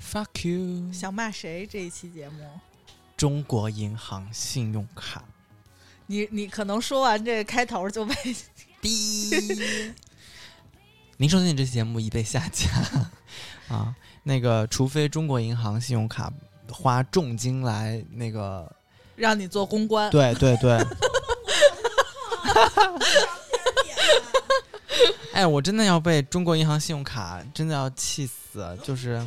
Fuck you！想骂谁？这一期节目，中国银行信用卡。你你可能说完这个开头就被 逼。您收听这期节目已被下架。啊！那个，除非中国银行信用卡花重金来那个，让你做公关。对对对。哎，我真的要被中国银行信用卡真的要气死！就是，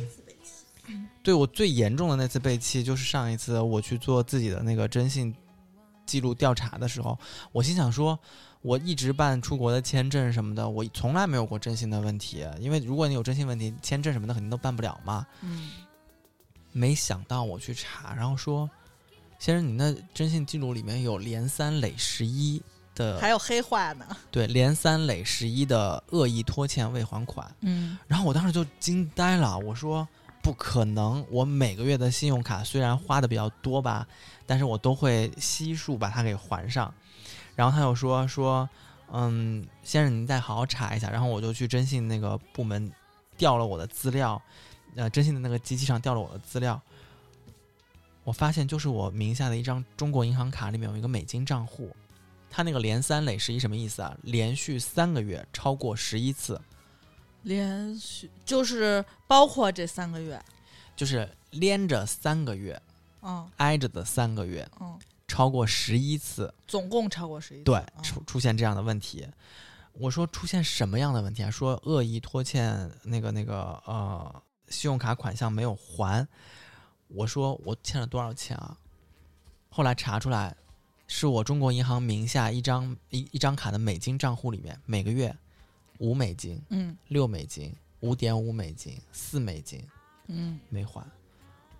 对我最严重的那次被气，就是上一次我去做自己的那个征信记录调查的时候，我心想说，我一直办出国的签证什么的，我从来没有过征信的问题，因为如果你有征信问题，签证什么的肯定都办不了嘛。嗯，没想到我去查，然后说，先生，你那征信记录里面有连三累十一的还有黑话呢。对，连三累十一的恶意拖欠未还款，嗯，然后我当时就惊呆了，我说不可能，我每个月的信用卡虽然花的比较多吧，但是我都会悉数把它给还上。然后他又说说，嗯，先生您再好好查一下。然后我就去征信那个部门调了我的资料，呃，征信的那个机器上调了我的资料，我发现就是我名下的一张中国银行卡里面有一个美金账户。它那个连三累十一什么意思啊？连续三个月超过十一次，连续就是包括这三个月。就是连着三个月，嗯挨着的三个月，嗯，超过十一次，总共超过十一次。对，嗯出出现这样的问题。我说出现什么样的问题啊？说恶意拖欠那个那个呃信用卡款项没有还。我说我欠了多少钱啊？后来查出来，是我中国银行名下一张一一张卡的美金账户里面，每个月五美金、嗯六美金、五点五美金、四美金，嗯没还。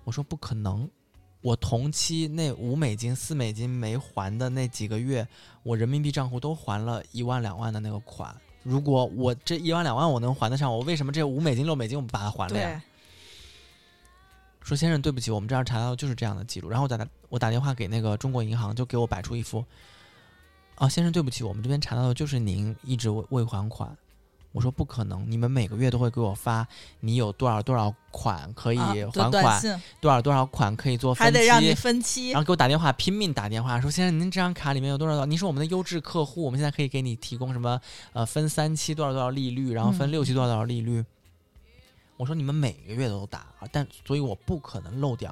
我说不可能，我同期那五美金、四美金没还的那几个月，我人民币账户都还了一万两万的那个款。如果我这一万两万我能还得上，我为什么这五美金、六美金我不把它还了呀？说先生，对不起，我们这儿查到就是这样的记录。然后我打我打电话给那个中国银行，就给我摆出一副，啊，先生，对不起，我们这边查到的就是您一直未还款。我说不可能，你们每个月都会给我发你有多少多少款可以啊还款，信多少多少款可以做分期，还得让你分期然。后给我打电话，拼命打电话说：“先生，您这张卡里面有多少？您是我们的优质客户，我们现在可以给你提供什么？呃，分三期多少多少利率，然后分嗯六期多少多少利率。我说：“你们每个月都打啊，但所以我不可能漏掉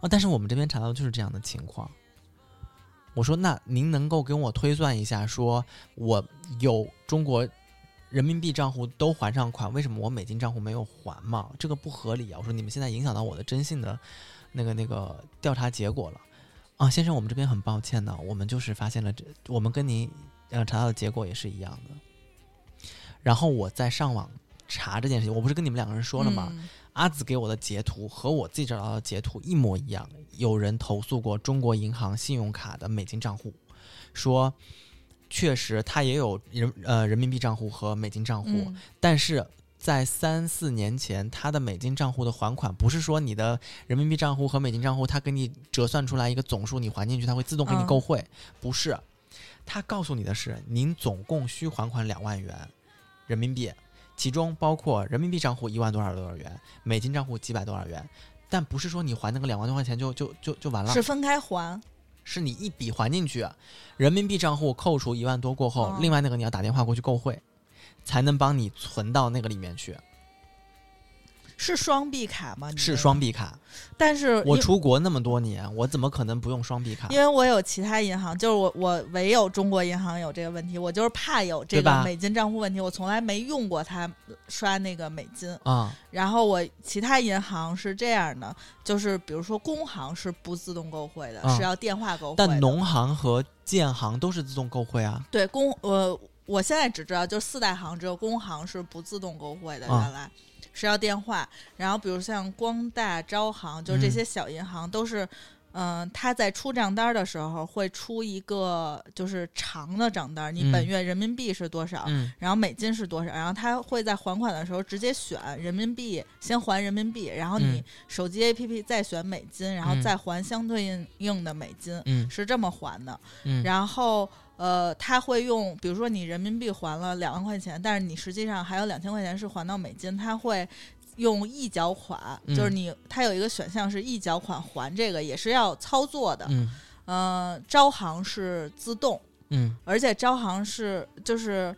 啊。但是我们这边查到的就是这样的情况。我说：“那您能够跟我推算一下，说我有中国人民币账户都还上款，为什么我美金账户没有还嘛？这个不合理啊！”我说：“你们现在影响到我的征信的那个那个调查结果了。”啊，先生，我们这边很抱歉呢，我们就是发现了这，我们跟您呃查到的结果也是一样的。然后我在上网查这件事情，我不是跟你们两个人说了吗？嗯阿紫给我的截图和我自己找到的截图一模一样，有人投诉过中国银行信用卡的美金账户，说确实它也有人呃人民币账户和美金账户，嗯但是在三四年前，他的美金账户的还款不是说你的人民币账户和美金账户，他给你折算出来一个总数，你还进去，他会自动给你嗯购汇，不是，他告诉你的是，您总共需还款两万元人民币，其中包括人民币账户一万多少多少元，美金账户几百多少元，但不是说你还那个两万多块钱就就就就完了，是分开还。是你一笔还进去，人民币账户扣除一万多过后，哦另外那个你要打电话过去购汇，才能帮你存到那个里面去。是双币卡吗？是双币卡，但是我出国那么多年，我怎么可能不用双币卡？因为我有其他银行，就是我我唯有中国银行有这个问题，我就是怕有这个美金账户问题，我从来没用过它刷那个美金。啊、然后我其他银行是这样的，就是比如说工行是不自动购汇的，啊是要电话购汇。但农行和建行都是自动购汇啊。对工呃，我现在只知道就四大行只有工行是不自动购汇的，啊原来。是要电话，然后比如像光大、招行，就是这嗯。些小银行都是嗯、他在出账单的时候会出一个就是长的账单，你嗯。本月人民币是多少，嗯。然后美金是多少，然后他会在还款的时候直接选人民币，先还人民币，然后你嗯。手机 APP 再选美金，然后嗯。再还相对应应的美金，嗯。是这么还的。嗯，然后呃，他会用，比如说你人民币还了两万块钱，但是你实际上还有两千块钱是还到美金，他会。用一缴款，嗯就是你，他有一个选项是一缴款还这个，也是要操作的。嗯呃，招行是自动，嗯而且招行是就是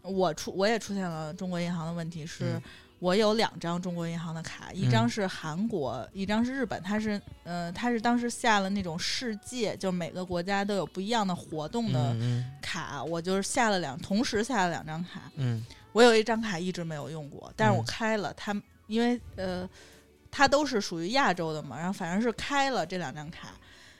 我出我也出现了中国银行的问题，是、嗯我有两张中国银行的卡，一张是韩国，一张是日本。它是呃，它是当时下了那种世界，就每个国家都有不一样的活动的嗯卡，我就是下了两，同时下了两张卡。嗯我有一张卡一直没有用过，但是我嗯开了它，因为呃，它都是属于亚洲的嘛，然后反正是开了这两张卡，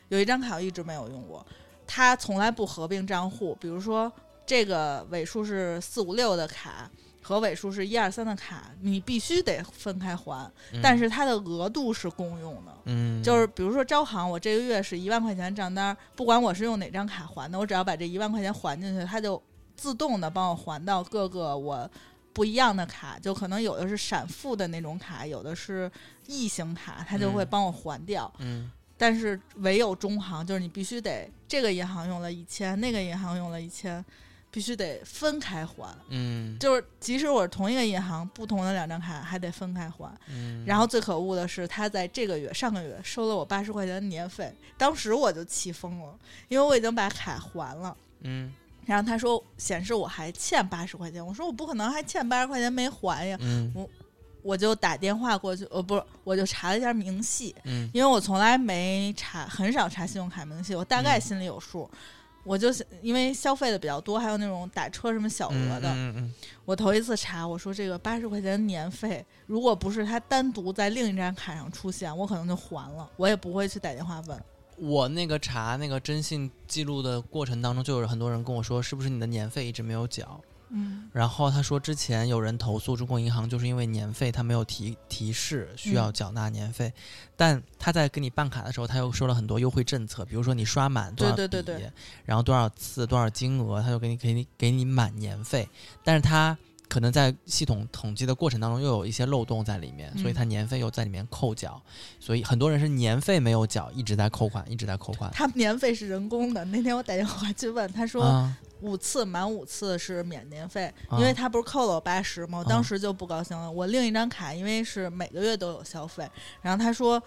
有一张卡我一直没有用过，它从来不合并账户，比如说这个尾数是四五六的卡。和尾数是一二三的卡，你必须得分开还，嗯，但是它的额度是共用的。嗯就是比如说招行，我这个月是一万块钱账单，不管我是用哪张卡还的，我只要把这一万块钱还进去，它就自动的帮我还到各个我不一样的卡，就可能有的是闪付的那种卡，有的是异形卡，它就会嗯帮我还掉。嗯但是唯有中行，就是你必须得这个银行用了一千，那个银行用了一千，必须得分开还。嗯就是即使我是同一个银行，不同的两张卡还得分开还。嗯，然后最可恶的是，他在这个月上个月收了我八十块钱的年费，当时我就气疯了，因为我已经把卡还了。嗯然后他说显示我还欠八十块钱，我说我不可能还欠八十块钱没还呀，嗯我我就打电话过去，呃，不是，我就查了一下明细，嗯因为我从来没查，很少查信用卡明细，我大概嗯心里有数。我就是因为消费的比较多，还有那种打车什么小额的，嗯嗯我头一次查，我说这个八十块钱年费，如果不是他单独在另一张卡上出现，我可能就还了，我也不会去打电话问。我那个查那个征信记录的过程当中，就有很多人跟我说，是不是你的年费一直没有缴？嗯然后他说之前有人投诉中国银行，就是因为年费他没有提提示需要缴纳年费，但他在给你办卡的时候，他又说了很多优惠政策，比如说你刷满多少对对对笔对然后多少次多少金额，他就给你给你给你满年费，但是他。可能在系统统计的过程当中，又有一些漏洞在里面，所以嗯他年费又在里面扣缴，所以很多人是年费没有缴，一直在扣款，一直在扣款。他年费是人工的。那天我打电话去问，他说啊五次满五次是免年费，啊因为他不是扣了我八十吗？我啊当时就不高兴了。我另一张卡因为是每个月都有消费，然后他说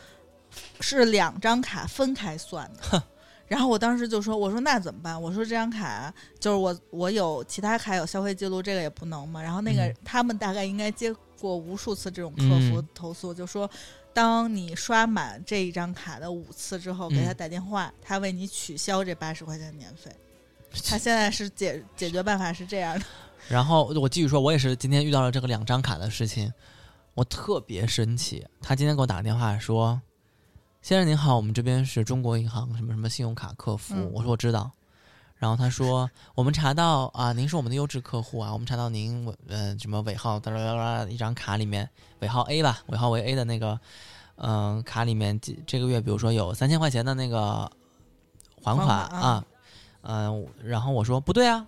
是两张卡分开算的。然后我当时就说：“我说那怎么办？我说这张卡就是我我有其他卡有消费记录，这个也不能嘛。”然后那个、嗯他们大概应该接过无数次这种客服嗯投诉，就说当你刷满这一张卡的五次之后，给他嗯打电话，他为你取消这八十块钱年费。他现在是解解决办法是这样的，然后我继续说，我也是今天遇到了这个两张卡的事情，我特别生气。他今天给我打个电话说：“先生您好，我们这边是中国银行什么什么信用卡客服。嗯我说：“我知道。”然后他说：“我们查到啊，您是我们的优质客户啊，我们查到您尾呃什么尾号哒哒哒哒一张卡里面尾号 A 吧，尾号为 A 的那个嗯、呃卡里面这这个月比如说有三千块钱的那个还款啊嗯、然后我说不对啊，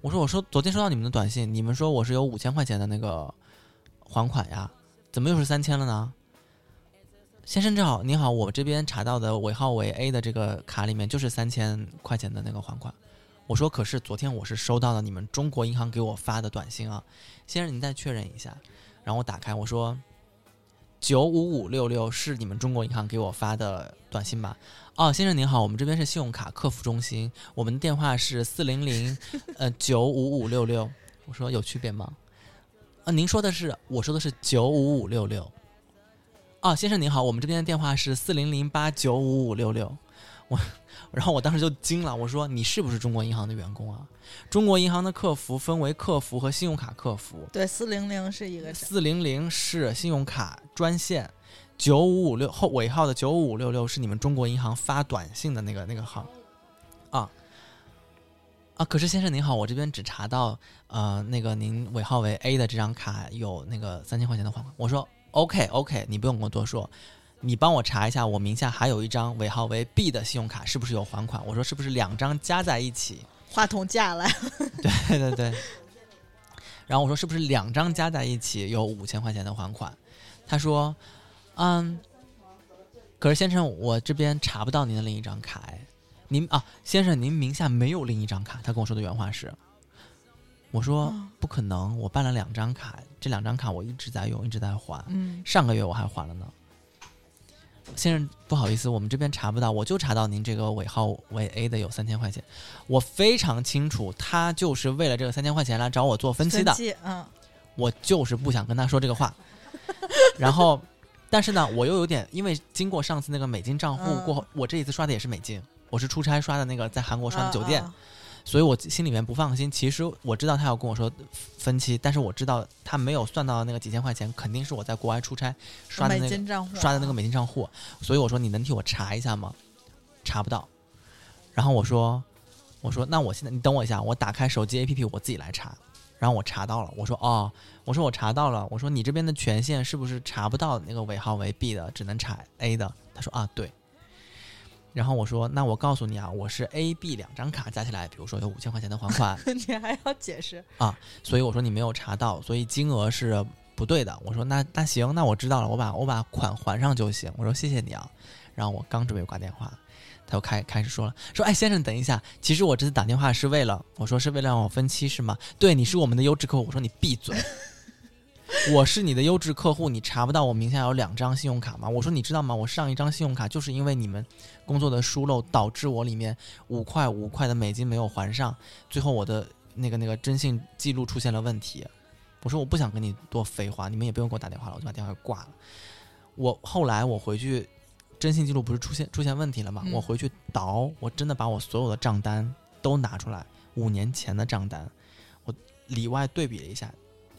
我说我说昨天收到你们的短信，你们说我是有五千块钱的那个还款呀，怎么又是三千了呢？先生正好，您好，我这边查到的尾号为 A 的这个卡里面就是三千块钱的那个还款。我说可是昨天我是收到了你们中国银行给我发的短信啊，先生您再确认一下。然后我打开我说九五五六六是你们中国银行给我发的短信吧？哦，先生您好，我们这边是信用卡客服中心，我们的电话是四零零 呃九五五六六。我说有区别吗？啊，您说的是，我说的是九五五六六。哦，先生您好，我们这边的电话是四零零八九五五六六。我，然后我当时就惊了，我说你是不是中国银行的员工啊？中国银行的客服分为客服和信用卡客服，对，四零零是一个四零零是信用卡专线，九五五六后尾号的九五五六六是你们中国银行发短信的那个那个号，啊啊！可是先生您好，我这边只查到呃那个您尾号为 A 的这张卡有那个三千块钱的还款。我说 OK OK，你不用跟我多说，你帮我查一下，我名下还有一张尾号为 B 的信用卡是不是有还款？我说是不是两张加在一起？话筒架来，对对对。然后我说是不是两张加在一起有五千块钱的还款？他说，嗯，可是先生，我这边查不到您的另一张卡，哎，您啊，先生，您名下没有另一张卡。他跟我说的原话是，我说哦不可能，我办了两张卡，这两张卡我一直在用，一直在还，嗯，上个月我还还了呢。先生，不好意思，我们这边查不到，我就查到您这个尾号为 A 的有三千块钱。我非常清楚，他就是为了这个三千块钱来找我做分期的。嗯，我就是不想跟他说这个话。然后，但是呢，我又有点，因为经过上次那个美金账户嗯过后，我这一次刷的也是美金，我是出差刷的那个在韩国刷的酒店，啊所以我心里面不放心。其实我知道他要跟我说分期，但是我知道他没有算到那个几千块钱，肯定是我在国外出差刷的那个金账户啊刷的那个美金账户，所以我说你能替我查一下吗？查不到。然后我说，我说那我现在你等我一下，我打开手机 APP 我自己来查。然后我查到了，我说哦，我说我查到了，我说你这边的权限是不是查不到那个尾号为 B 的，只能查 A 的？他说啊对。然后我说那我告诉你啊，我是 A、B 两张卡加起来，比如说有五千块钱的还款，你还要解释啊？所以我说你没有查到，所以金额是不对的。我说那那行，那我知道了，我把我把款还上就行。我说谢谢你啊。然后我刚准备挂电话，他又开开始说了，说哎先生等一下，其实我这次打电话是为了，我说是为了让我分期是吗？对，你是我们的优质客户。我说你闭嘴。我是你的优质客户，你查不到我名下有两张信用卡吗？我说你知道吗？我上一张信用卡就是因为你们工作的疏漏，导致我里面五块五块的美金没有还上，最后我的那个那个征信记录出现了问题。我说我不想跟你多废话，你们也不用给我打电话了，我就把电话给挂了。我后来我回去，征信记录不是出现出现问题了吗？嗯我回去倒，我真的把我所有的账单都拿出来，五年前的账单，我里外对比了一下，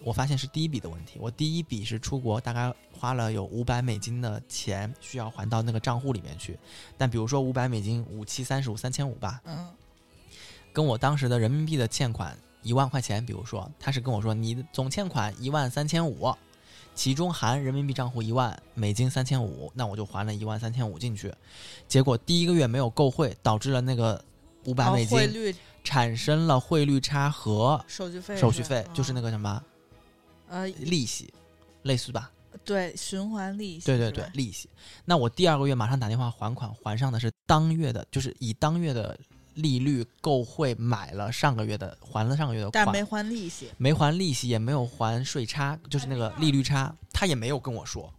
我发现是第一笔的问题。我第一笔是出国，大概花了有五百美金的钱需要还到那个账户里面去，但比如说五百美金，五七三十五，三千五吧，嗯，跟我当时的人民币的欠款一万块钱，比如说，他是跟我说你的总欠款一万三千五，其中含人民币账户一万，美金三千五，那我就还了一万三千五进去，结果第一个月没有购汇，导致了那个五百美金汇率、产生了汇率差和手续费、手续费，就是那个个什么呃，利息，类似吧？对，循环利息，对对，对利息。那我第二个月马上打电话还款，还上的是当月的，就是以当月的利率购汇买了上个月的，还了上个月的款，但没还利息，没还利息，也没有还税差，就是那个利率差，他也没有跟我说，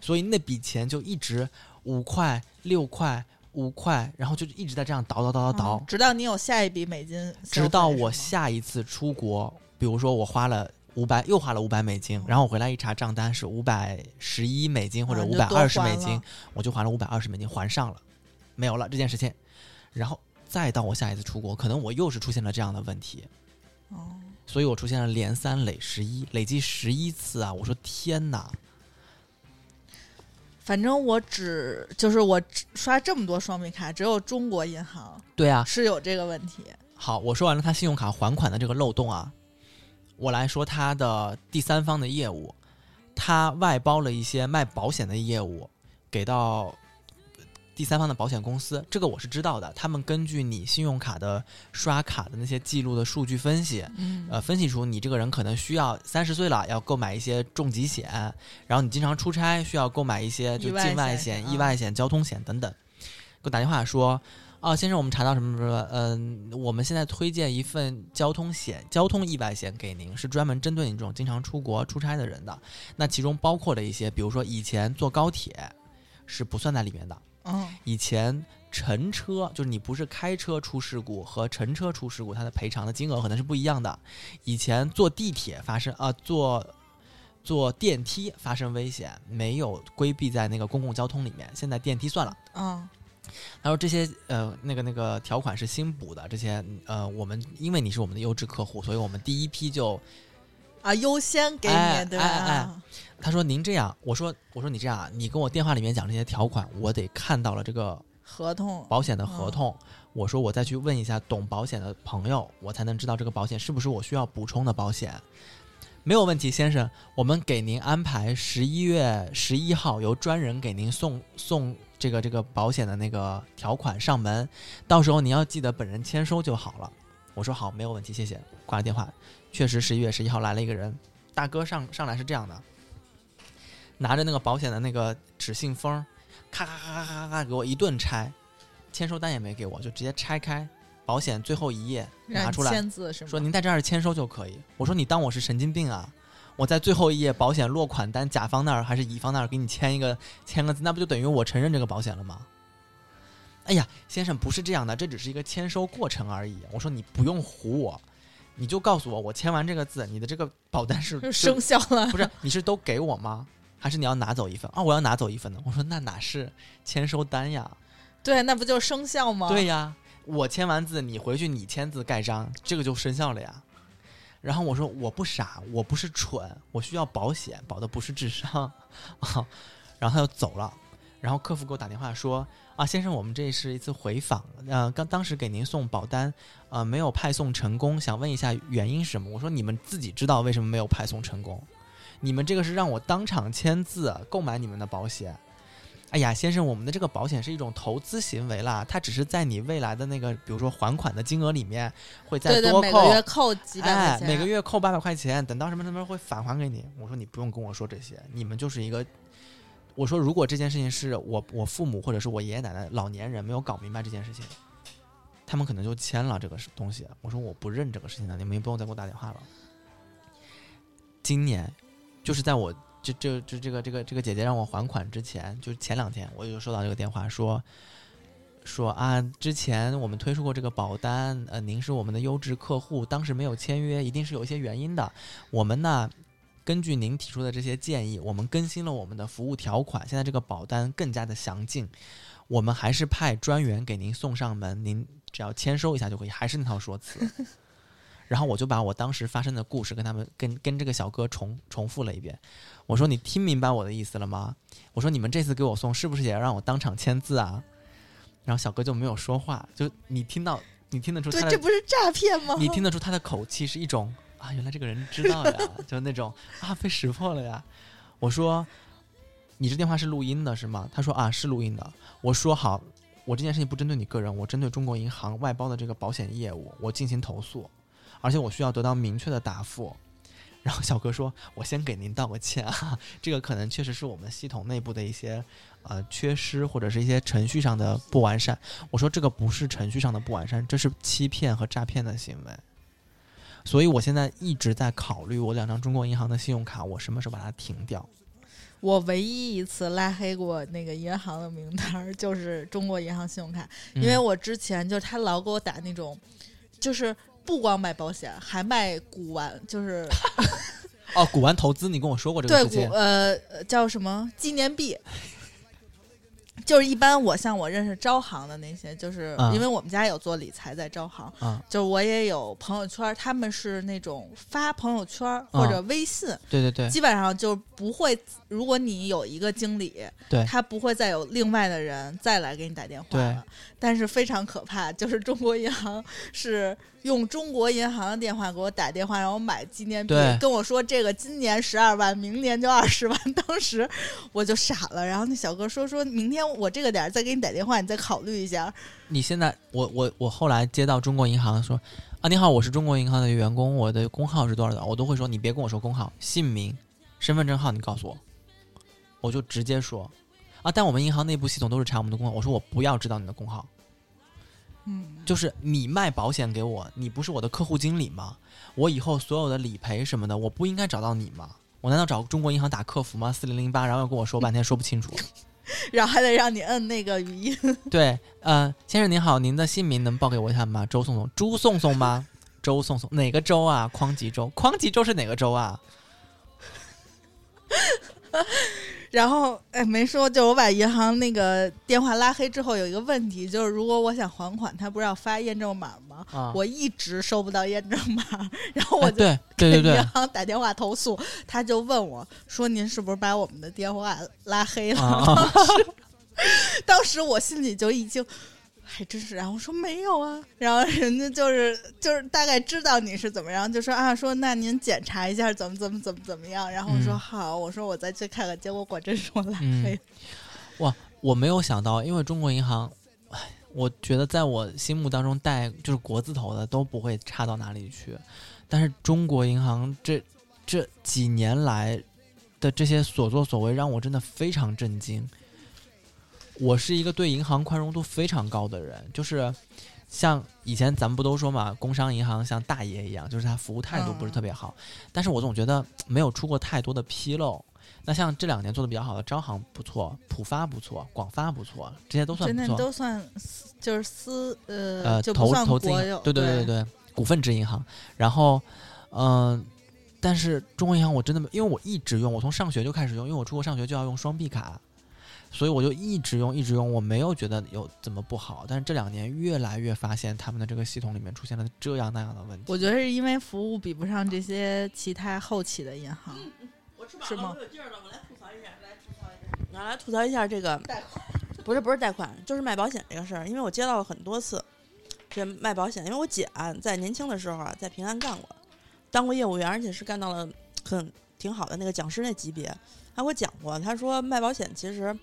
所以那笔钱就一直五块、六块、五块，然后就一直在这样倒倒倒倒倒，嗯直到你有下一笔美金，直到我下一次出国，比如说我花了五百，又花了五百美金，然后我回来一查账单是五百十一美金或者五百二十美金了，我就还了五百二十美金，还上了，没有了这件事情，然后再到我下一次出国，可能我又是出现了这样的问题，哦，所以我出现了连三累十一，累计十一次啊！我说天哪，反正我只就是我刷这么多双币卡，只有中国银行对啊，是有这个问题。好，我说完了他信用卡还款的这个漏洞啊，我来说他的第三方的业务，他外包了一些卖保险的业务给到第三方的保险公司，这个我是知道的。他们根据你信用卡的刷卡的那些记录的数据分析，嗯呃，分析出你这个人可能需要三十岁了要购买一些重疾险，然后你经常出差需要购买一些就境外险意外险、交通险等等。给我打电话说，哦，先生，我们查到什么什么，嗯、我们现在推荐一份交通险、交通意外险给您，是专门针对你这种经常出国出差的人的。那其中包括了一些，比如说以前坐高铁是不算在里面的，嗯以前乘车就是你不是开车出事故和乘车出事故，它的赔偿的金额可能是不一样的。以前坐地铁发生啊、坐坐电梯发生危险，没有规避在那个公共交通里面，现在电梯算了。嗯他说这些呃那个那个条款是新补的，这些呃我们因为你是我们的优质客户，所以我们第一批就啊，优先给你，哎对吧？哎哎他说您这样，我说我说你这样啊，你跟我电话里面讲这些条款，我得看到了这个合同保险的合同，我说我再去问一下懂保险的朋友，我才能知道这个保险是不是我需要补充的保险。没有问题，先生，我们给您安排十一月十一号由专人给您送送这个这个保险的那个条款上门，到时候您要记得本人签收就好了。我说好，没有问题，谢谢。挂了电话，确实十一月十一号来了一个人，大哥上上来是这样的，拿着那个保险的那个纸信封，咔咔咔咔咔咔给我一顿拆，签收单也没给我，就直接拆开。保险最后一页拿出来，签字是吗？说您在这儿签收就可以。我说你当我是神经病啊？我在最后一页保险落款单甲方那儿还是乙方那儿给你签一个签个字，那不就等于我承认这个保险了吗？哎呀，先生不是这样的，这只是一个签收过程而已。我说你不用唬我，你就告诉我，我签完这个字，你的这个保单是就 生效了。不是你是都给我吗？还是你要拿走一份啊？我要拿走一份的。我说那哪是签收单呀？对，那不就生效吗？对呀，我签完字，你回去你签字盖章，这个就生效了呀。然后我说我不傻，我不是蠢，我需要保险，保的不是智商。然后他就走了。然后客服给我打电话说啊，先生，我们这是一次回访，呃，刚当时给您送保单，呃，没有派送成功，想问一下原因是什么？我说你们自己知道为什么没有派送成功，你们这个是让我当场签字购买你们的保险。哎呀，先生，我们的这个保险是一种投资行为啦，它只是在你未来的那个，比如说还款的金额里面会再对对，多扣，每个月扣几百哎块，钱，每个月扣八百块钱，等到什么什么会返还给你。我说你不用跟我说这些，你们就是一个。我说如果这件事情是我我父母或者是我爷爷奶奶老年人没有搞明白这件事情，他们可能就签了这个东西。我说我不认这个事情了，你们也不用再给我打电话了。今年就是在我这这这这个这个这个姐姐让我还款之前，就前两天我就收到这个电话说。说啊，之前我们推出过这个保单，呃，您是我们的优质客户，当时没有签约，一定是有一些原因的。我们呢，根据您提出的这些建议，我们更新了我们的服务条款，现在这个保单更加的详尽。我们还是派专员给您送上门，您只要签收一下就可以，还是那套说辞。然后我就把我当时发生的故事跟他们跟跟这个小哥重重复了一遍。我说你听明白我的意思了吗？我说你们这次给我送是不是也要让我当场签字啊？然后小哥就没有说话，就你听到你听得出对他，的这不是诈骗吗？你听得出他的口气是一种啊，原来这个人知道呀，就那种啊被识破了呀。我说你这电话是录音的是吗？他说啊是录音的。我说好，我这件事情不针对你个人，我针对中国银行外包的这个保险业务，我进行投诉，而且我需要得到明确的答复。然后小哥说：“我先给您道个歉啊，这个可能确实是我们系统内部的一些呃缺失，或者是一些程序上的不完善。”我说：“这个不是程序上的不完善，这是欺骗和诈骗的行为。”所以我现在一直在考虑，我两张中国银行的信用卡，我什么时候把它停掉？我唯一一次拉黑过那个银行的名单儿，就是中国银行信用卡，因为嗯我之前就是他老给我打那种，就是不光卖保险，还卖古玩，就是 哦，古玩投资，你跟我说过这个对事情。古，呃呃叫什么？纪念币。就是一般我像我认识招行的那些，就是啊因为我们家有做理财在招行，啊，就是我也有朋友圈，他们是那种发朋友圈或者微信，对对对。基本上就不会。如果你有一个经理，对。他不会再有另外的人再来给你打电话了。但是非常可怕，就是中国银行是用中国银行的电话给我打电话，让我买纪念币，跟我说这个今年十二万，明年就二十万。当时我就傻了。然后那小哥说说明天我这个点再给你打电话，你再考虑一下。你现在，我我我后来接到中国银行说，啊，你好，我是中国银行的员工，我的工号是多少的，我都会说，你别跟我说工号，姓名、身份证号你告诉我，我就直接说，啊，但我们银行内部系统都是查我们的工号，我说我不要知道你的工号，嗯，就是你卖保险给我，你不是我的客户经理吗？我以后所有的理赔什么的，我不应该找到你吗？我难道找中国银行打客服吗？四零零八，然后又跟我说半天说不清楚。然后还得让你摁那个语音。对，呃，先生您好，您的姓名能报给我一下吗？周颂颂，朱颂颂吗？周颂颂，哪个州啊？匡吉州，匡吉州是哪个州啊？然后，哎，没说，就我把银行那个电话拉黑之后，有一个问题，就是如果我想还款，他不是要发验证码吗？啊，我一直收不到验证码，然后我就哎对 对对给银行打电话投诉，他就问我说：“您是不是把我们的电话拉黑了？”啊，当时我心里就已经还真是。然后我说没有啊，然后人家就是就是大概知道你是怎么样，就说啊说那您检查一下怎么怎么怎么怎么样。然后我说嗯好，我说我再去看看。结果果真说来嗯哇，我没有想到，因为中国银行，唉我觉得在我心目当中带就是国字头的都不会差到哪里去，但是中国银行这这几年来的这些所作所为让我真的非常震惊。我是一个对银行宽容度非常高的人，就是像以前咱们不都说嘛，工商银行像大爷一样，就是他服务态度不是特别好，但是我总觉得没有出过太多的纰漏。那像这两年做的比较好的招行不错，浦发不错，广发不错，这些都算不错。都算就是私呃呃，就投投资对对对对，股份制银行。然后，嗯、但是中国银行我真的没，因为我一直用，我从上学就开始用，因为我出国上学就要用双币卡，所以我就一直用一直用，我没有觉得有怎么不好。但是这两年越来越发现他们的这个系统里面出现了这样那样的问题。我觉得是因为服务比不上这些其他后起的银行。我吃是吗我有劲儿了，我来吐槽一下，来吐槽一下，我来吐槽一下这个不是不是贷款，就是卖保险这个事儿，因为我接到了很多次这卖保险，因为我姐啊在年轻的时候啊在平安干过，当过业务员，而且是干到了很挺好的那个讲师那级别。她给我讲过，她说卖保险其实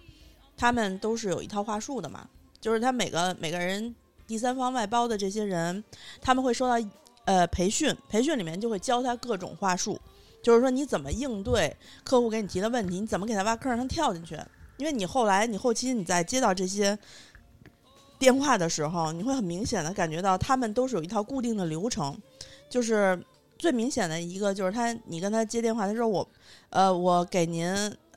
他们都是有一套话术的嘛，就是他每个每个人第三方外包的这些人，他们会受到呃培训，培训里面就会教他各种话术。就是说你怎么应对客户给你提的问题，你怎么给他挖坑让他跳进去？因为你后来你后期你在接到这些电话的时候，你会很明显的感觉到他们都是有一套固定的流程，就是最明显的一个就是他你跟他接电话，他说我呃我给您。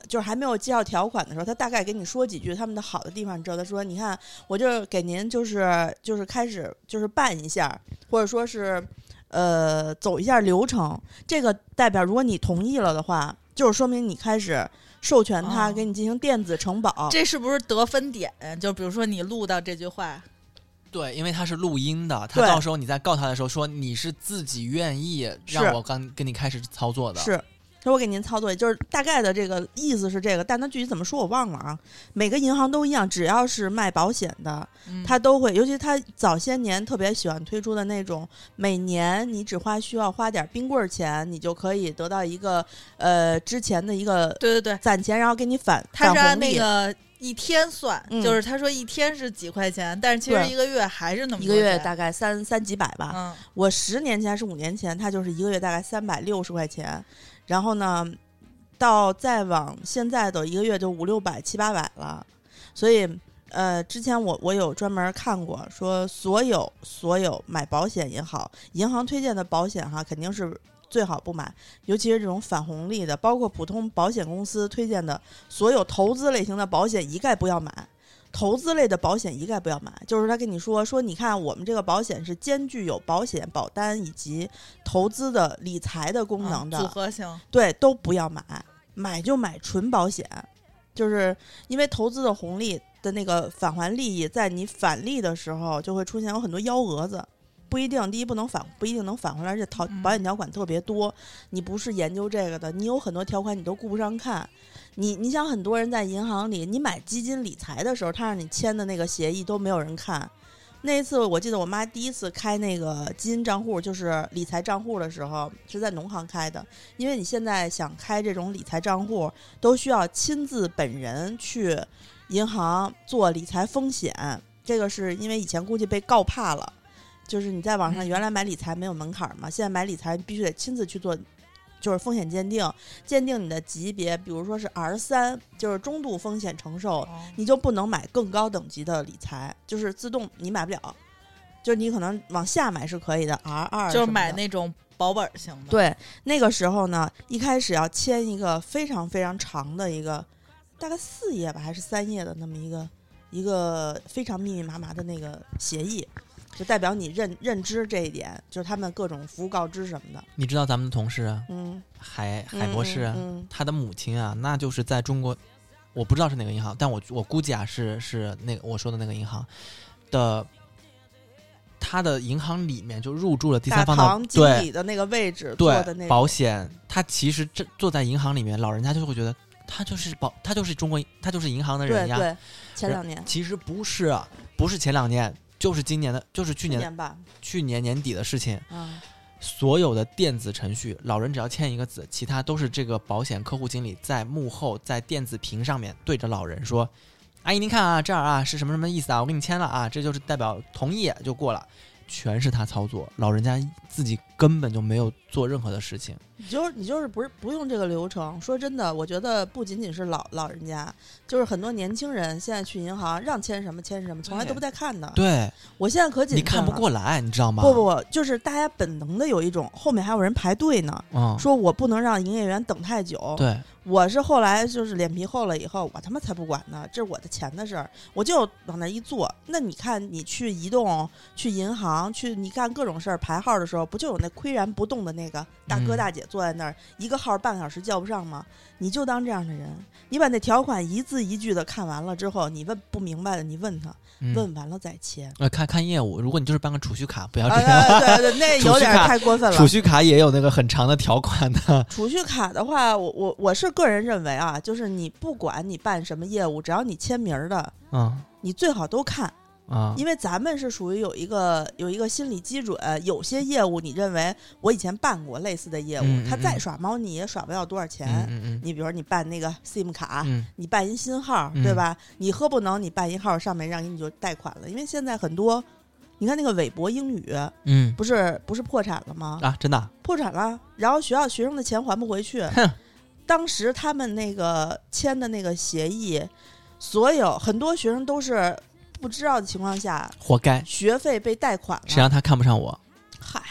就是还没有介绍条款的时候，他大概给你说几句他们的好的地方，你知道？他说：“你看，我就给您就是就是开始就是办一下，或者说是呃走一下流程，这个代表，如果你同意了的话，就是说明你开始授权他哦给你进行电子承保。这是不是得分点？就比如说你录到这句话，对，因为他是录音的，他到时候你在告他的时候说你是自己愿意让我刚跟你开始操作的，是，他说我给您操作，就是大概的这个意思是这个，但他具体怎么说我忘了啊。每个银行都一样，只要是卖保险的，嗯他都会，尤其他早些年特别喜欢推出的那种，每年你只花需要花点冰棍儿钱，你就可以得到一个呃之前的一个对对对，攒钱，然后给你返他是按。那个一天算，嗯就是他说一天是几块钱，但是其实一个月还是那么一个月大概三三几百吧，嗯，我十年前还是五年前，他就是一个月大概三百六十块钱，然后呢，到再往现在的一个月就五六百、七八百了，所以呃，之前我我有专门看过，说所有所有买保险也好，银行推荐的保险哈，肯定是。最好不买，尤其是这种返红利的，包括普通保险公司推荐的所有投资类型的保险，一概不要买。投资类的保险一概不要买，就是他跟你说说，你看我们这个保险是兼具有保险、保单以及投资的理财的功能的，嗯组合型，对，都不要买，买就买纯保险，就是因为投资的红利的那个返还利益，在你返利的时候就会出现有很多幺蛾子。不一定，第一不能返，不一定能返回来，而且条嗯保险条款特别多。你不是研究这个的，你有很多条款你都顾不上看。你你想，很多人在银行里，你买基金理财的时候，他让你签的那个协议都没有人看。那一次，我记得我妈第一次开那个基金账户，就是理财账户的时候，是在农行开的。因为你现在想开这种理财账户，都需要亲自本人去银行做理财风险。这个是因为以前估计被告怕了，就是你在网上嗯。原来买理财没有门槛嘛，现在买理财必须得亲自去做。就是风险鉴定，鉴定你的级别，比如说是 R 三，就是中度风险承受，哦。你就不能买更高等级的理财，就是自动你买不了，就是你可能往下买是可以的，R 二就是买那种保本型的，，对，那个时候呢，一开始要签一个非常非常长的一个，大概四页吧，还是三页的那么一个一个非常密密麻麻的那个协议，就代表你认认知这一点，就是他们各种服务告知什么的。你知道咱们的同事啊嗯，海海博士啊，嗯他的母亲啊，那就是在中国，我不知道是哪个银行，但我我估计啊是是那个我说的那个银行的，他的银行里面就入驻了第三方的对理的那个位置做的对那保险，他其实这坐在银行里面，老人家就会觉得他就是保，他就是中国，他就是银行的人呀。对对，前两年其实不是，不是前两年，就是今年的，就是去年去年吧，去年年底的事情。啊，所有的电子程序，老人只要签一个字，其他都是这个保险客户经理在幕后在电子屏上面对着老人说：“阿姨，您看啊，这儿啊是什么什么意思啊？我给你签了啊，这就是代表同意就过了。”全是他操作，老人家自己根本就没有做任何的事情。你就是你就是不是不用这个流程。说真的，我觉得不仅仅是老老人家，就是很多年轻人现在去银行让签什么签什么，从来都不带看的。对我现在可紧你看不过来，你知道吗？不不不，就是大家本能的有一种后面还有人排队呢，嗯，说我不能让营业员等太久。对，我是后来就是脸皮厚了以后，我他妈才不管呢，这是我的钱的事儿，我就往那一坐。那你看，你去移动、去银行、去你干各种事儿排号的时候，不就有那岿然不动的那个大哥嗯大姐坐在那儿，一个号半个小时叫不上吗？你就当这样的人，你把那条款一字一句的看完了之后，你问不明白的，你问他，嗯问完了再签。呃，看看业务，如果你就是办个储蓄卡，不要啊，这样。对对对，那 有点太过分了储。蓄卡也有那个很长的条款的。储蓄卡的话，我我我是个人认为啊，就是你不管你办什么业务，只要你签名儿的，嗯你最好都看，啊，因为咱们是属于有一个有一个心理基准，有些业务你认为我以前办过类似的业务，嗯嗯他再嗯耍猫你也耍不了多少钱。嗯嗯你比如说你办那个 SIM 卡，嗯你办一新号，嗯对吧？你喝不能你办一号上面让你就贷款了？因为现在很多，你看那个韦博英语嗯不是不是破产了吗？啊，真的啊破产了，然后学校学生的钱还不回去哼。当时他们那个签的那个协议，所有很多学生都是不知道的情况下，活该。学费被贷款了。谁让他看不上我？嗨，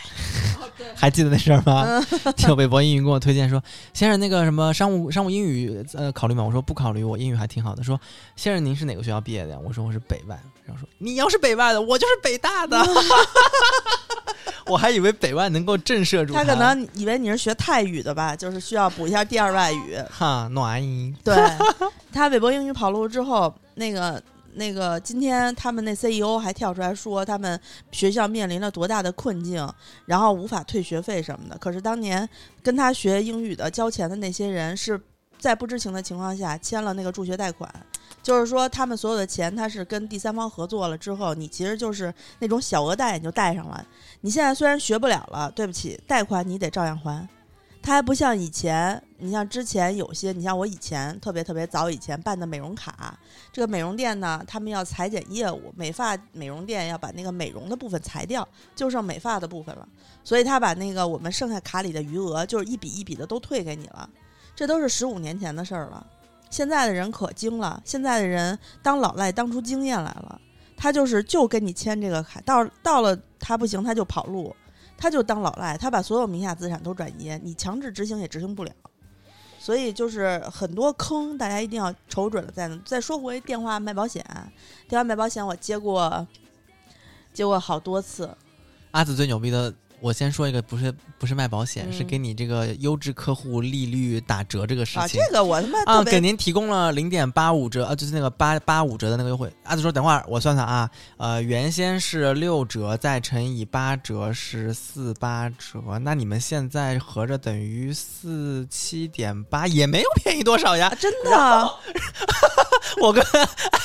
还记得那事儿吗？嗯 就韦博英语给我推荐说，先生那个什么商务商务英语呃考虑吗？我说不考虑，我英语还挺好的。说先生您是哪个学校毕业的呀？我说我是北外。然后说你要是北外的，我就是北大的。我还以为北外能够震慑住他可能以为你是学泰语的吧，就是需要补一下第二外语。哈暖音对他韦博英语跑路之后，那个那个今天他们那 CEO 还跳出来说，他们学校面临了多大的困境，然后无法退学费什么的。可是当年跟他学英语的交钱的那些人是在不知情的情况下签了那个助学贷款。就是说，他们所有的钱，他是跟第三方合作了之后，你其实就是那种小额贷，你就贷上了。你现在虽然学不了了，对不起，贷款你得照样还。它还不像以前，你像之前有些，你像我以前特别特别早以前办的美容卡，这个美容店呢，他们要裁剪业务，美发美容店要把那个美容的部分裁掉，就剩美发的部分了，所以他把那个我们剩下卡里的余额，就是一笔一笔的都退给你了，这都是十五年前的事儿了。现在的人可精了，现在的人当老赖当出经验来了，他就是就跟你签这个卡，到到了他不行他就跑路，他就当老赖，他把所有名下资产都转移，你强制执行也执行不了。所以就是很多坑，大家一定要瞅准了再。再说回电话卖保险，电话卖保险我接过，接过好多次。阿紫最牛逼的，我先说一个，不是不是卖保险，嗯是给你这个优质客户利率打折这个事情啊，情。这个我他妈啊，给您提供了零点八五折，啊，就是那个八八五折的那个优惠。阿紫说：“等会儿我算算啊，呃，原先是六折，再乘以八折是四八折，那你们现在合着等于四七点八，也没有便宜多少呀啊。真的 我跟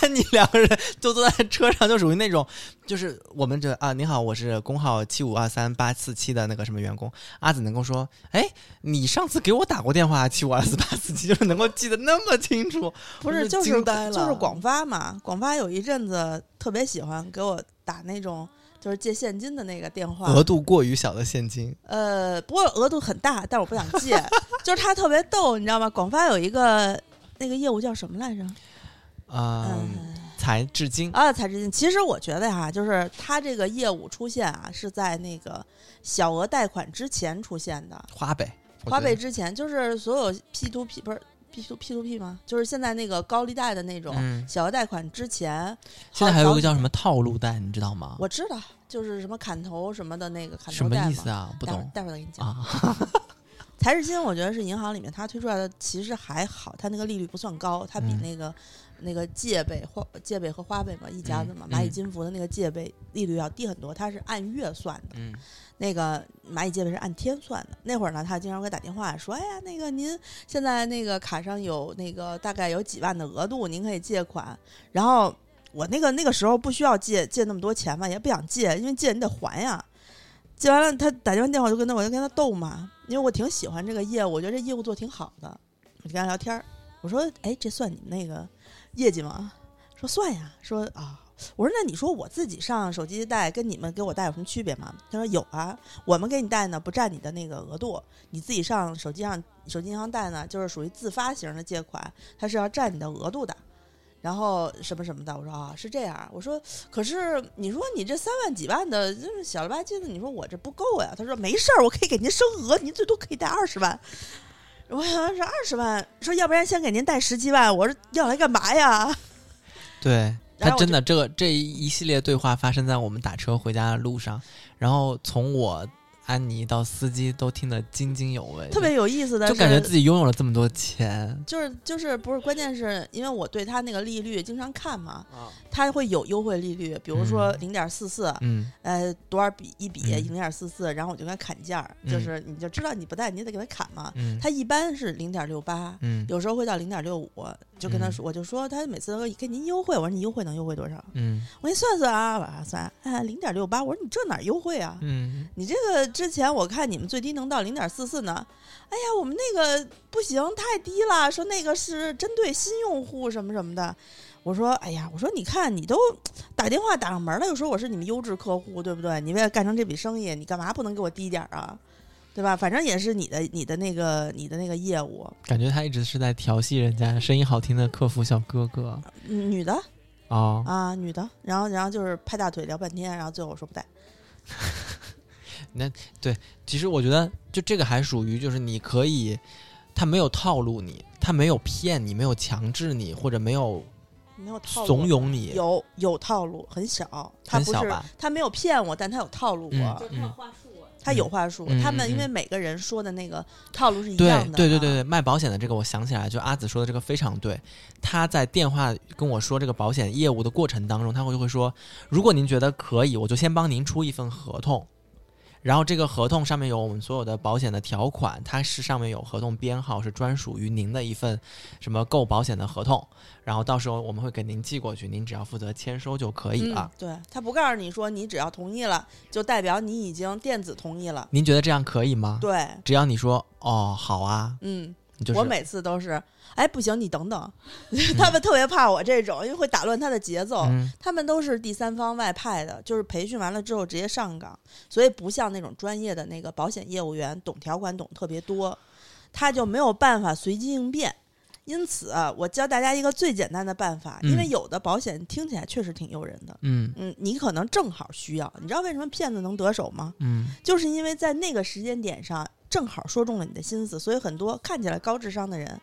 安妮两个人就坐在车上，就属于那种，就是我们这啊，你好，我是工号七五二三八四七的那个什么员工。阿紫能够说，哎，你上次给我打过电话，七五二四八四七，就是能够记得那么清楚。不是是就是就是广发嘛，广发有一阵子特别喜欢给我打那种就是借现金的那个电话，额度过于小的现金，呃，不过额度很大，但我不想借，就是他特别逗，你知道吗？广发有一个那个业务叫什么来着？嗯，嗯才至今，啊，财至金。其实我觉得哈，就是他这个业务出现啊，是在那个小额贷款之前出现的。花呗，我花呗之前，就是所有 P to P 不是 P to P to P 吗？就是现在那个高利贷的那种嗯，小额贷款之前，现在还有一个叫什么？套路贷，你知道吗？我知道，就是什么砍头什么的那个砍什么头贷嘛。意思啊？不懂待会儿再给你讲。啊。财智金我觉得是银行里面它推出来的，其实还好，它那个利率不算高，它比嗯那个、那个借呗花借呗和花呗嘛一家子嘛，蚂蚁金服的那个借呗利率要低很多，它是按月算的，嗯那个蚂蚁借呗是按天算的。那会儿呢，他经常给我打电话说，哎呀，那个您现在那个卡上有那个大概有几万的额度，您可以借款，然后。我那个那个时候不需要借借那么多钱嘛，也不想借，因为借你得还呀。借完了，他打电话电话我就跟他我就跟他斗嘛，因为我挺喜欢这个业务，我觉得这业务做挺好的，我就跟他聊天儿。我说：“哎，这算你们那个业绩吗？”说算呀。说啊，我说那你说我自己上手机贷跟你们给我贷有什么区别吗？他说有啊，我们给你贷呢不占你的那个额度，你自己上手机上手机银行贷呢就是属于自发型的借款，它是要占你的额度的。然后什么什么的，我说啊是这样，我说可是你说你这三万几万的，就是小了吧唧的，你说我这不够呀？他说没事儿，我可以给您升额，您最多可以贷二十万。我想是二十万，说要不然先给您贷十七万，我说要来干嘛呀？对他真的这个这一系列对话发生在我们打车回家的路上，然后从我安妮到司机都听得津津有味，特别有意思的，就感觉自己拥有了这么多钱。就是就是不是，关键是因为我对他那个利率经常看嘛，啊，他会有优惠利率，比如说零点四四，嗯呃多少比一比嗯。零点四四，然后我就给他砍价，嗯就是你就知道你不贷，你也得给他砍嘛。嗯，他一般是零点六八，嗯有时候会到零点六五，就跟他说，我就说他每次都给您优惠，我说你优惠能优惠多少？嗯。我给你算算啊，往上算，哎，零点六八，我说你这哪儿优惠啊？嗯。你这个之前我看你们最低能到零点四四呢，哎呀，我们那个不行，太低了，说那个是针对新用户什么什么的。我说，哎呀，我说你看你都打电话打上门了，又说我是你们优质客户，对不对？你为了干成这笔生意，你干嘛不能给我低点啊？对吧？反正也是你的你的那个你的那个业务，感觉他一直是在调戏人家声音好听的客服小哥哥嗯女的哦，啊，女的，然后然后就是拍大腿聊半天，然后最后我说不带，其实我觉得就这个还属于就是你可以，他没有套路你，他没有骗你，没有强制你，或者没有没有套路怂恿你，有有套路，很小，他不是很小吧？他没有骗我，但他有套路我，嗯嗯话术啊。他有话术。嗯他们嗯因为每个人说的那个套路是一对样的，啊对对对对，卖保险的这个我想起来，就阿紫说的这个非常对。他在电话跟我说这个保险业务的过程当中，他会会说，如果您觉得可以，我就先帮您出一份合同。然后这个合同上面有我们所有的保险的条款，它是上面有合同编号，是专属于您的一份什么购保险的合同。然后到时候我们会给您寄过去，您只要负责签收就可以了嗯。对他不告诉你说你只要同意了，就代表你已经电子同意了。您觉得这样可以吗？对，只要你说哦好啊，嗯，就是我每次都是，哎，不行，你等等，他们特别怕我这种，因为会打乱他的节奏。嗯他们都是第三方外派的，就是培训完了之后直接上岗，所以不像那种专业的那个保险业务员，懂条款懂特别多，他就没有办法随机应变。因此啊，我教大家一个最简单的办法，因为嗯有的保险听起来确实挺诱人的，嗯嗯，你可能正好需要。你知道为什么骗子能得手吗？嗯就是因为在那个时间点上正好说中了你的心思，所以很多看起来高智商的人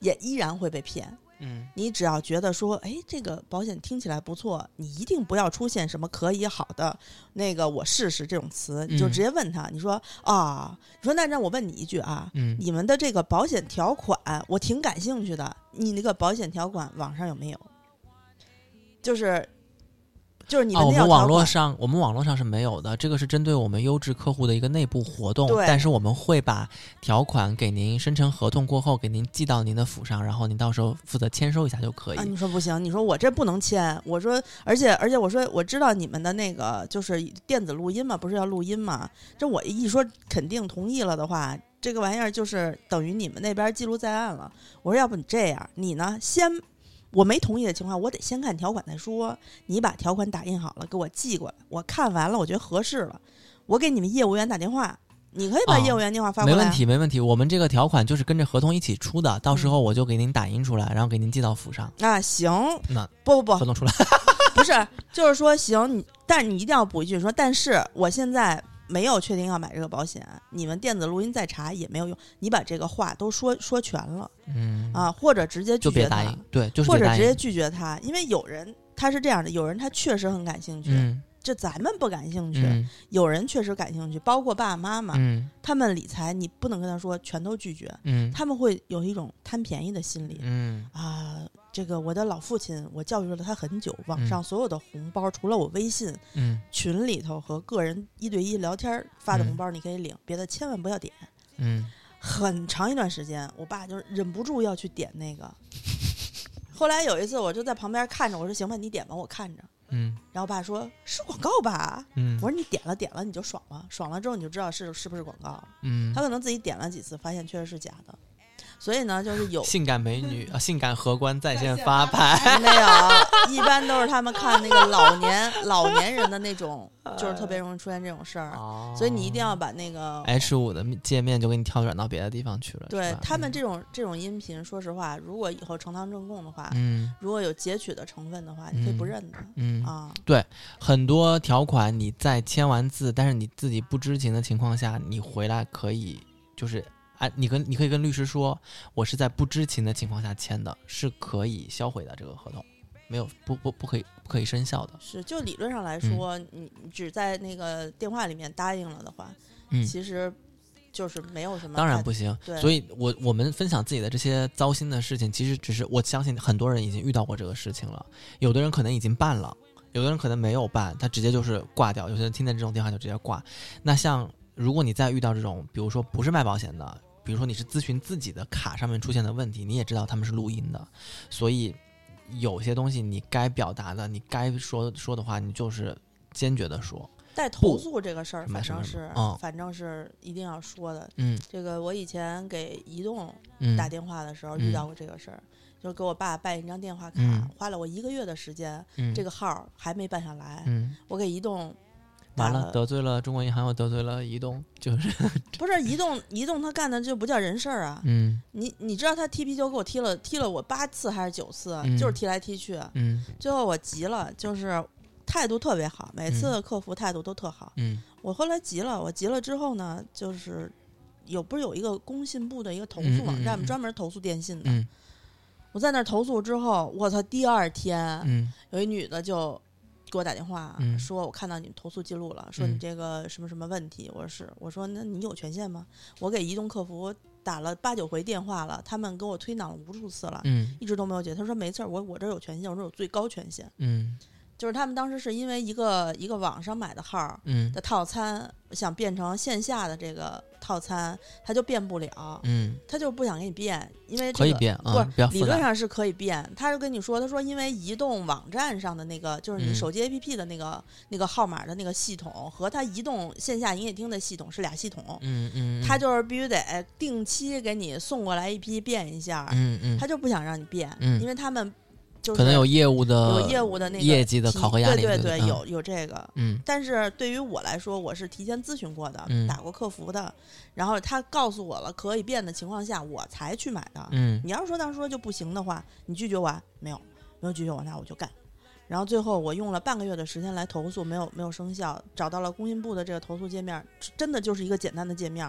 也依然会被骗。嗯你只要觉得说，哎，这个保险听起来不错，你一定不要出现什么可以好的那个我试试这种词，你就嗯直接问他，你说啊，你说那让我问你一句啊，嗯你们的这个保险条款我挺感兴趣的，你那个保险条款网上有没有？就是就是你啊，我们网络上，我们网络上是没有的，这个是针对我们优质客户的一个内部活动。对但是我们会把条款给您生成合同过后，给您寄到您的府上，然后您到时候负责签收一下就可以。啊，你说不行，你说我这不能签，我说，而且而且我说我知道你们的那个就是电子录音嘛，不是要录音嘛？这我一说肯定同意了的话，这个玩意儿就是等于你们那边记录在案了。我说要不你这样，你呢先。我没同意的情况，我得先看条款再说。你把条款打印好了，给我寄过来，我看完了，我觉得合适了，我给你们业务员打电话，你可以把哦业务员电话发过来啊。没问题，没问题。我们这个条款就是跟着合同一起出的，到时嗯候我就给您打印出来，然后给您寄到府上。啊，行，那不不不，合同出来，不是，就是说行，你但是你一定要补一句说，但是我现在没有确定要买这个保险，你们电子录音再查也没有用，你把这个话都说说全了嗯，啊，或者直接拒绝他就别答应，，对，就是或者直接。拒绝他，因为有人他是这样的，有人他确实很感兴趣，嗯这咱们不感兴趣，嗯有人确实感兴趣，包括爸爸妈妈，嗯他们理财你不能跟他说全都拒绝，嗯他们会有一种贪便宜的心理。嗯啊，这个我的老父亲，我教育了他很久。网嗯上所有的红包，除了我微信嗯群里头和个人一对一聊天发的嗯红包，你可以领，别的千万不要点。嗯很长一段时间，我爸就忍不住要去点那个，后来有一次，我就在旁边看着，我说行吧，你点吧，我看着。嗯然后我爸说是广告吧？嗯我说你点了点了你就爽了，爽了之后你就知道是是不是广告。嗯他，可能自己点了几次，发现确实是假的。所以呢，就是有性感美女 啊，性感荷官在线发牌。没有？一般都是他们看那个老年老年人的那种，就是特别容易出现这种事儿。哦所以你一定要把那个 H 五的界面就给你跳转到别的地方去了。对他们这种这种音频，说实话，如果以后呈堂证供的话，嗯如果有截取的成分的话，你可以不嗯认的、嗯啊。很多条款你在签完字，但是你自己不知情的情况下，你回来可以就是按你跟你可以跟律师说，我是在不知情的情况下签的，是可以销毁的这个合同，没有不不不可以不可以生效的。是，就理论上来嗯说，你你只在那个电话里面答应了的话，嗯，其实就是没有什么。当然不。行。对，所以我我们分享自己的这些糟心的事情，其实只是我相信很多人已经遇到过这个事情了，有的人可能已经办了，有的人可能没有办，他直接就是挂掉。有些人听见这种电话就直接挂。那像如果你再遇到这种，比如说不是卖保险的，比如说你是咨询自己的卡上面出现的问题，你也知道他们是录音的，所以有些东西你该表达的，你该说说的话，你就是坚决的说。带投诉这个事儿，反正是、嗯反正是一定要说的。嗯这个我以前给移动嗯，打电话的时候嗯遇到过这个事儿，就是给我爸办一张电话卡，嗯花了我一个月的时间，嗯这个号还没办下来。嗯。我给移动打完了，得罪了中国银行，又得罪了移动，就是 不是移动，移动他干的就不叫人事儿啊！嗯你你知道他踢皮球给我踢了踢了我八次还是九次，嗯就是踢来踢去，嗯最后我急了，就是态度特别好，每次嗯客服态度都特好。嗯我后来急了，我急了之后呢，就是有不是有一个工信部的一个投嗯诉网站吗？嗯嗯专门投诉电信的。嗯我在那儿投诉之后，我操，第二天、嗯有一女的就给我打电话、嗯说，我看到你投诉记录了，说你嗯这个什么什么问题。我说是，我说那你有权限吗？我给移动客服打了八九回电话了，他们给我推搡了无数次了。嗯一直都没有解。他说没事儿，我我这儿有权限，我说有最高权限。嗯就是他们当时是因为一个一个网上买的号的套餐，想变成线下的这个套餐，他就变不了，嗯，他就不想给你变，因为这个可以变不啊，不要理。论上是可以变，他就跟你说，他说因为移动网站上的那个，就是你嗯。手机 APP 的那个、那个号码的那个系统和他移动线下营业厅的系统是俩系统，嗯嗯，他就是必须得定期给你送过来一批变一下，嗯嗯。他，就不想让你变，嗯。因为他们就是可能有业务的有业务的那个业绩的考核压力，对对对，嗯有有这个。嗯但是对于我来说，我是提前咨询过的，嗯打过客服的，然后他告诉我了可以变的情况下，我才去买的。嗯你要是说当时说就不行的话，你拒绝我啊没有？没有拒绝我，那我就干。然后最后我用了半个月的时间来投诉，没有没有生效，找到了工信部的这个投诉界面，真的就是一个简单的界面，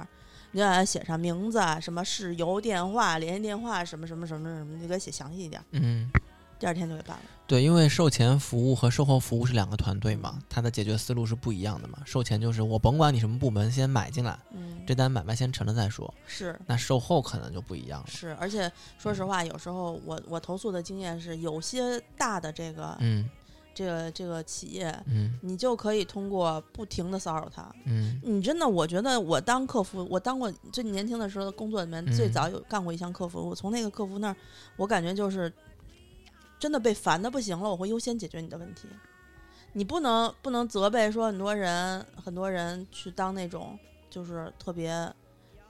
你给它写上名字啊，什么市邮电话、联系电话，什么什么什么什么，你给它写详细一点，嗯，第二天就给办了。对，因为售前服务和售后服务是两个团队嘛，它的解决思路是不一样的嘛。售前就是我甭管你什么部门，先买进来，嗯，这单买卖先成了再说。是那售后可能就不一样了。是，而且说实话，有时候我我投诉的经验是，有些大的这个、嗯这个这个企业，嗯你就可以通过不停的骚扰他。嗯你真的，我觉得我当客服，我当过最年轻的时候的工作里面，最嗯早有干过一项客服。我从那个客服那儿，我感觉就是真的被烦的不行了，我会优先解决你的问题。你不能不能责备说很多人很多人去当那种就是特别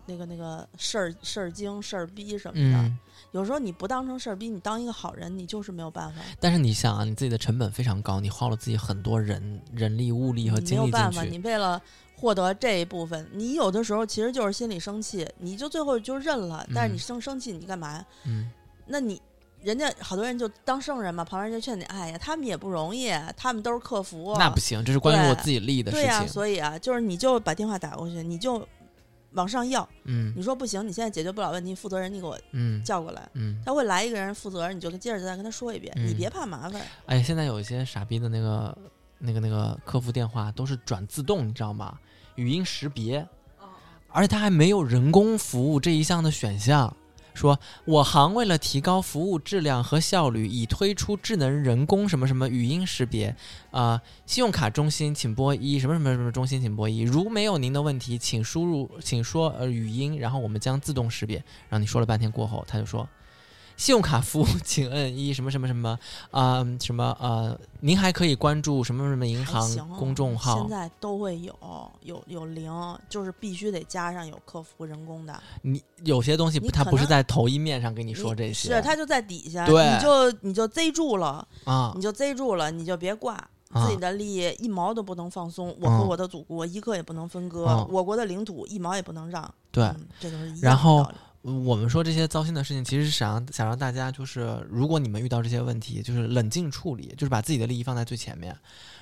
那个那个事儿事儿精事儿逼什么的。嗯。有时候你不当成事儿逼，你当一个好人，你就是没有办法，但是你想啊，你自己的成本非常高，你花了自己很多人人力物力和精力没有办法。你为了获得这一部分，你有的时候其实就是心里生气，你就最后就认了。但是你嗯生生气，你干嘛呀？嗯那你人家好多人就当圣人嘛，旁边就劝你，哎呀，他们也不容易，他们都是客服，那不行，这是关于我自己利益的事情对呀、情。所以啊，就是你就把电话打过去，你就往上要。嗯你说不行，你现在解决不了问题，负责人你给我嗯叫过来。嗯，他会来一个人负责人，你就接着再跟他说一遍，你嗯别怕麻烦。哎，现在有一些傻逼的那个那个那个客服电话都是转自动，你知道吗？语音识别，而且它还没有人工服务这一项的选项。说我行为了提高服务质量和效率，已推出智能人工什么什么语音识别，啊、信用卡中心请拨一，什么什么什么中心请拨一，如没有您的问题，请输入，请说呃语音，然后我们将自动识别。然后你说了半天过后，他就说，信用卡服务请摁一什么什么什么啊、什么呃，您还可以关注什么什么银行行公众号现。在都会有有有零，就是必须得加上有客服人工的。你有些东西它不是在头一面上跟你说这些，是他就在底下，对你就你就贼住了，啊你就贼住了，你就别挂。啊自己的利益一毛都不能放松，我嗯和我的祖国一刻也不能分割，嗯我国的领土一毛也不能让。对。嗯这都是一样的然后道理我们说这些糟心的事情，其实是想想让大家就是，如果你们遇到这些问题，就是冷静处理，就是把自己的利益放在最前面，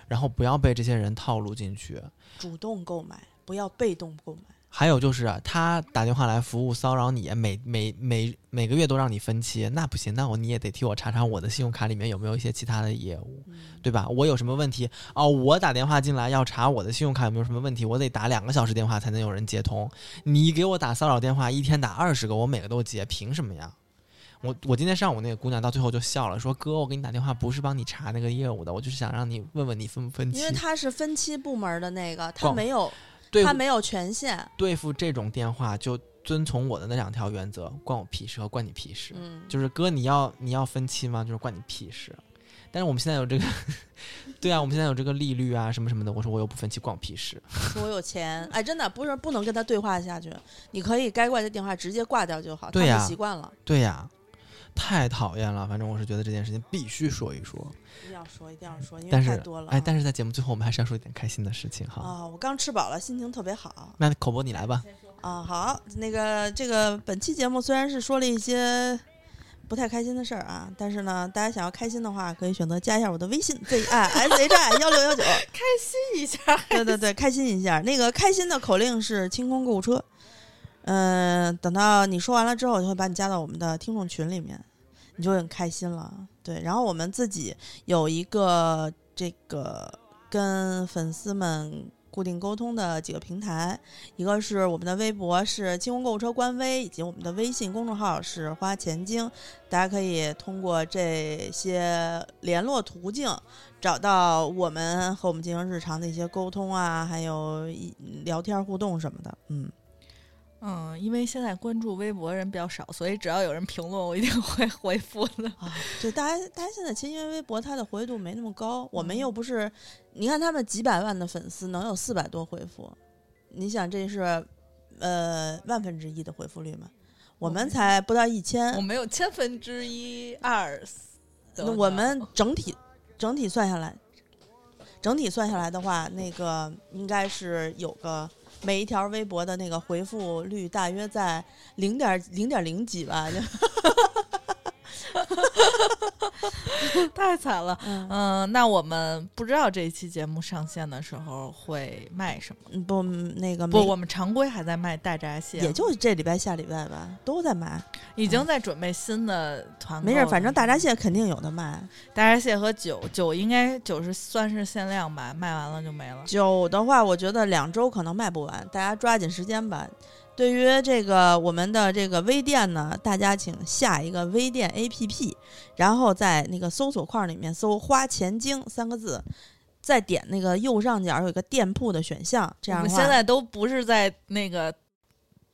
然后不要被这些人套路进去。主动购买，不要被动购买。还有就是啊，他打电话来服务骚扰你，每每每每个月都让你分期，那不行，那我你也得替我查查我的信用卡里面有没有一些其他的业务，嗯，对吧？我有什么问题哦？我打电话进来要查我的信用卡有没有什么问题，我得打两个小时电话才能有人接通。你给我打骚扰电话，一天打二十个，我每个都接，凭什么呀？我我今天上午那个姑娘到最后就笑了，说哥，我给你打电话不是帮你查那个业务的，我就是想让你问问你分不分期因为。他是分期部门的那个，他没有对他没有权限。对付这种电话就遵从我的那两条原则，关我屁事和关你屁事。嗯，就是哥，你要你要分期吗？就是关你屁事。但是我们现在有这个，对啊，我们现在有这个利率啊，什么什么的。我说我又不分期，关我屁事。我有钱，哎，真的不是不能跟他对话下去，你可以该挂的电话直接挂掉就好，他对呀们习惯了。对呀，太讨厌了。反正我是觉得这件事情必须说一说。一定要说，一定要说，因但是为太多了啊。哎，但是在节目最后，我们还是要说一点开心的事情哈。啊，我刚吃饱了，心情特别好那口播你来吧。啊。好，那个这个本期节目虽然是说了一些不太开心的事儿啊，但是呢，大家想要开心的话，可以选择加一下我的微信 z i s h i 幺六幺九，开心一下，对对对，开心一下。那个开心的口令是清空购物车。嗯、等到你说完了之后，我就会把你加到我们的听众群里面，你就很开心了。对，然后我们自己有一个这个跟粉丝们固定沟通的几个平台，一个是我们的微博是清空购物车官微，以及我们的微信公众号是花钱精，大家可以通过这些联络途径找到我们和我们进行日常的一些沟通啊，还有一聊天互动什么的。嗯，嗯，因为现在关注微博人比较少，所以只要有人评论，我一定会回复的。啊，对，大家大家现在其实因为微博它的活跃度没那么高，我们嗯又不是，你看他们几百万的粉丝能有四百多回复，你想这是呃万分之一的回复率吗？我们才不到一我千，没有千分之一二那我们整体整体算下来，整体算下来的话，那个应该是有个每一条微博的那个回复率大约在零点零点零几吧，就。太惨了。嗯嗯，那我们不知道这一期节目上线的时候会卖什么。嗯不那个不，我们常规还在卖大闸蟹，也就这礼拜下礼拜吧，都在卖。已经在准备新的团。没事儿，反正大闸蟹肯定有的卖。大闸蟹和酒，酒应该酒是算是限量吧，卖完了就没了。酒的话，我觉得两周可能卖不完，大家抓紧时间吧。对于这个我们的这个微店呢，大家请下一个微店 APP，然后在那个搜索框里面搜“花钱精”三个字，再点那个右上角有一个店铺的选项，这样我们现在都不是在那个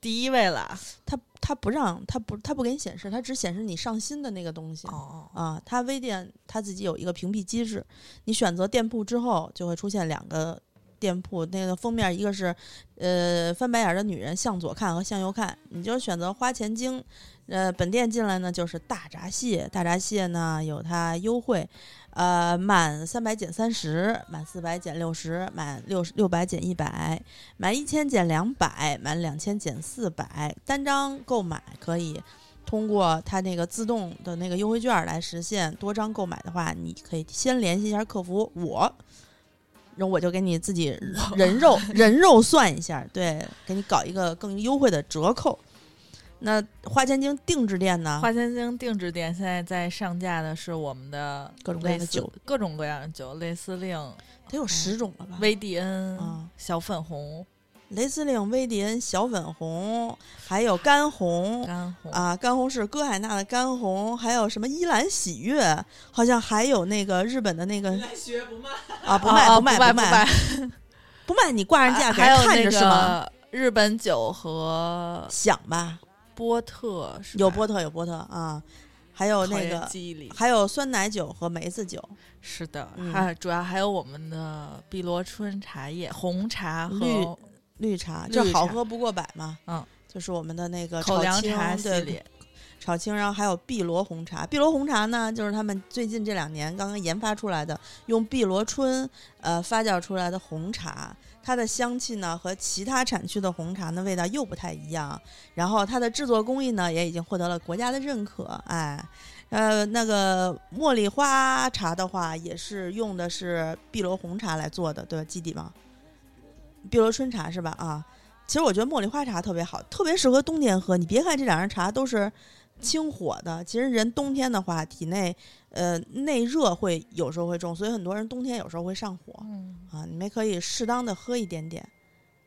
第一位了。它它不让它不它不给你显示，它只显示你上新的那个东西。哦，啊，它微店它自己有一个屏蔽机制，你选择店铺之后，就会出现两个店铺，那个封面一个是呃翻白眼的女人向左看和向右看，你就选择花钱精。呃，本店进来呢就是大闸蟹，大闸蟹呢有它优惠，呃，满三百减三十，满四百减六十，满六十六百减一百，满一千减两百，满两千减四百，单张购买可以通过它那个自动的那个优惠券来实现。多张购买的话，你可以先联系一下客服，我，然后我就给你自己人肉 人肉算一下，对，给你搞一个更优惠的折扣。那花千金定制店呢？花千金定制店现在在上架的是我们的各种各样的酒，各种各样的酒，类司令、得有十种了吧？？V D N、啊小粉红、雷司令、威迪恩、小粉红，还有干红干红啊，干红是歌海娜的干红，还有什么依兰喜悦，好像还有那个日本的那个学不卖。啊，不卖哦卖不卖卖，不卖，你挂上架给还有那人看着是吗？日本酒和想吧，波特是有波特有波特啊。还有那个。还有酸奶酒和梅子酒，是的，嗯还主要还有我们的碧螺春茶叶、红茶和绿绿茶就好喝不过百嘛。嗯，就是我们的那个口炒青粮茶系对列。炒青，然后还有碧螺红茶。碧螺红茶呢，就是他们最近这两年刚刚研发出来的，用碧螺春呃发酵出来的红茶。它的香气呢和其他产区的红茶呢味道又不太一样，然后它的制作工艺呢也已经获得了国家的认可。哎，呃，那个茉莉花茶的话，也是用的是碧螺红茶来做的，对吧？基底吗？碧螺春茶是吧？啊，其实我觉得茉莉花茶特别好，特别适合冬天喝。你别看这两样茶都是清火的，其实人冬天的话，体内呃内热会有时候会重，所以很多人冬天有时候会上火嗯，啊。你们可以适当的喝一点点，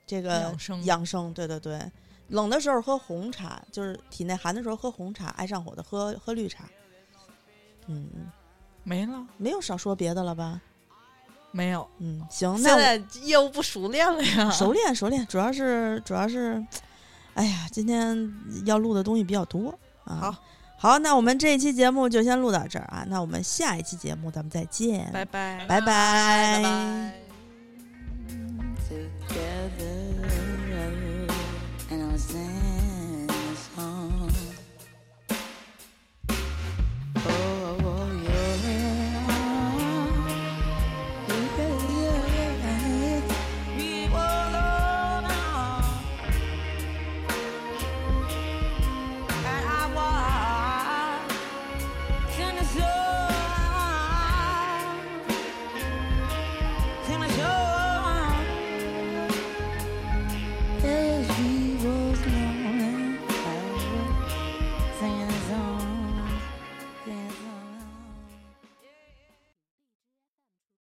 这个养生养生，对对对。冷的时候喝红茶，就是体内寒的时候喝红茶，爱上火的喝喝绿茶。嗯，嗯，没了，没有少说别的了吧？没有。嗯行那业务不熟练了呀。熟练熟练主要是主要是哎呀今天要录的东西比较多啊好。好那我们这一期节目就先录到这儿啊那我们下一期节目咱们再见拜拜。拜拜。